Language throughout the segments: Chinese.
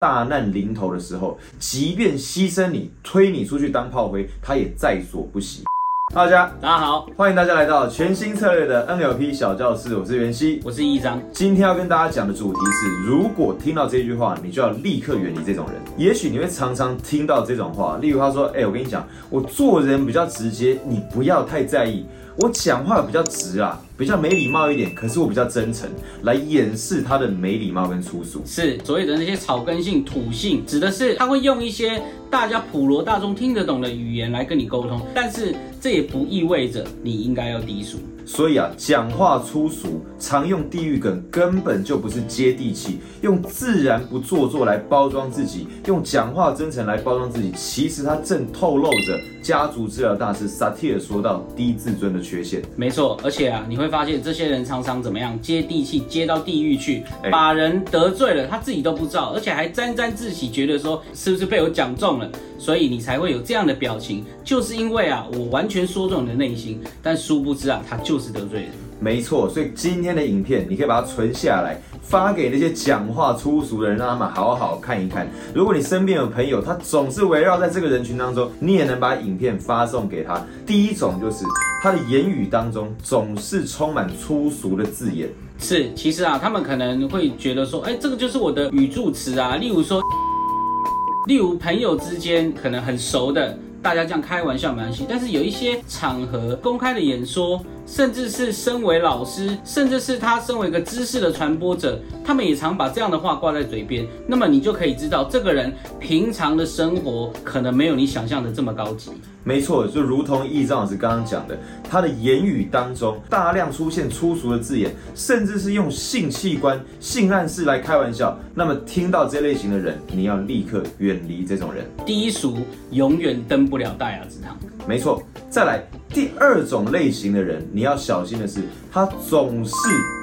大难临头的时候，即便牺牲你，推你出去当炮灰，他也在所不惜。大家，大家好，欢迎大家来到全新策略的 NLP 小教室，我是袁熙，我是易章。今天要跟大家讲的主题是，如果听到这句话，你就要立刻远离这种人。也许你会常常听到这种话，例如他说：“哎，我跟你讲，我做人比较直接，你不要太在意。我讲话比较直啊。”比较没礼貌一点，可是我比较真诚，来掩饰他的没礼貌跟粗俗。是所谓的那些草根性、土性，指的是他会用一些大家普罗大众听得懂的语言来跟你沟通，但是这也不意味着你应该要低俗。所以啊，讲话粗俗，常用地域梗，根本就不是接地气，用自然不做作来包装自己，用讲话真诚来包装自己，其实他正透露着家族治疗大师萨提尔说到低自尊的缺陷。没错，而且啊，你会。发现这些人常常怎么样接地气，接到地狱去，把人得罪了，他自己都不知道，而且还沾沾自喜，觉得说是不是被我讲中了，所以你才会有这样的表情，就是因为啊，我完全说中你的内心，但殊不知啊，他就是得罪人。没错，所以今天的影片你可以把它存下来，发给那些讲话粗俗的人，让他们好好看一看。如果你身边有朋友，他总是围绕在这个人群当中，你也能把影片发送给他。第一种就是。他的言语当中总是充满粗俗的字眼，是，其实啊，他们可能会觉得说，哎，这个就是我的语助词啊，例如说，例如朋友之间可能很熟的，大家这样开玩笑没关系，但是有一些场合公开的演说。甚至是身为老师，甚至是他身为一个知识的传播者，他们也常把这样的话挂在嘴边。那么你就可以知道，这个人平常的生活可能没有你想象的这么高级。没错，就如同易章老师刚刚讲的，他的言语当中大量出现粗俗的字眼，甚至是用性器官、性暗示来开玩笑。那么听到这类型的人，你要立刻远离这种人。低俗永远登不了大雅之堂。没错，再来第二种类型的人，你要小心的是，他总是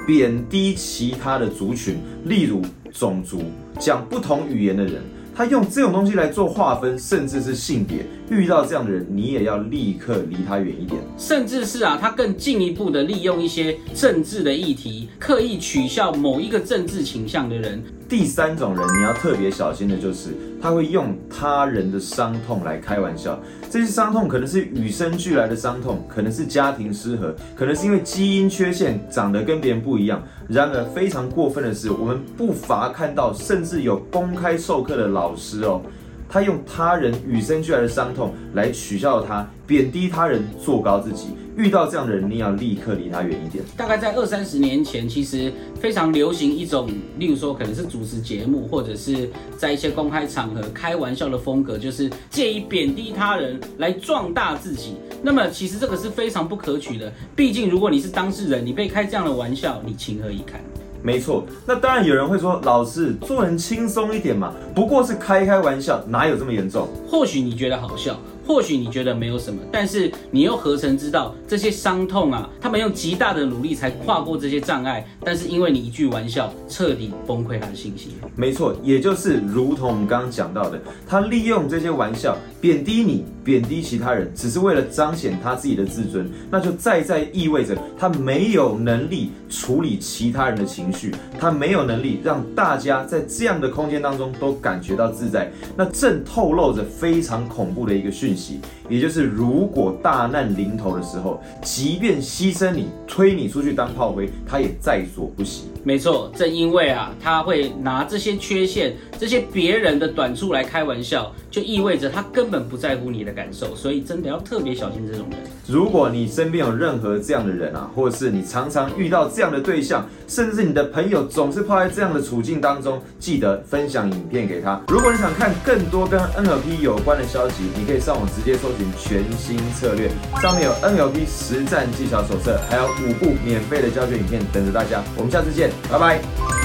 贬低其他的族群，例如种族、讲不同语言的人，他用这种东西来做划分，甚至是性别。遇到这样的人，你也要立刻离他远一点。甚至是啊，他更进一步的利用一些政治的议题，刻意取笑某一个政治倾向的人。第三种人，你要特别小心的就是，他会用他人的伤痛来开玩笑。这些伤痛可能是与生俱来的伤痛，可能是家庭失和，可能是因为基因缺陷，长得跟别人不一样。然而，非常过分的是，我们不乏看到，甚至有公开授课的老师哦。他用他人与生俱来的伤痛来取笑他，贬低他人，做高自己。遇到这样的人，你要立刻离他远一点。大概在二三十年前，其实非常流行一种，例如说可能是主持节目，或者是在一些公开场合开玩笑的风格，就是借以贬低他人来壮大自己。那么其实这个是非常不可取的。毕竟如果你是当事人，你被开这样的玩笑，你情何以堪？没错，那当然有人会说，老师做人轻松一点嘛，不过是开开玩笑，哪有这么严重？或许你觉得好笑。或许你觉得没有什么，但是你又何曾知道这些伤痛啊？他们用极大的努力才跨过这些障碍，但是因为你一句玩笑，彻底崩溃他的信心。没错，也就是如同我们刚刚讲到的，他利用这些玩笑贬低你，贬低其他人，只是为了彰显他自己的自尊，那就再再意味着他没有能力处理其他人的情绪，他没有能力让大家在这样的空间当中都感觉到自在，那正透露着非常恐怖的一个讯息息。也就是，如果大难临头的时候，即便牺牲你，推你出去当炮灰，他也在所不惜。没错，正因为啊，他会拿这些缺陷、这些别人的短处来开玩笑，就意味着他根本不在乎你的感受。所以，真的要特别小心这种人。如果你身边有任何这样的人啊，或者是你常常遇到这样的对象，甚至你的朋友总是泡在这样的处境当中，记得分享影片给他。如果你想看更多跟 NLP 有关的消息，你可以上网直接搜寻全新策略，上面有 NLP 实战技巧手册，还有五部免费的教学影片等着大家。我们下次见。拜拜。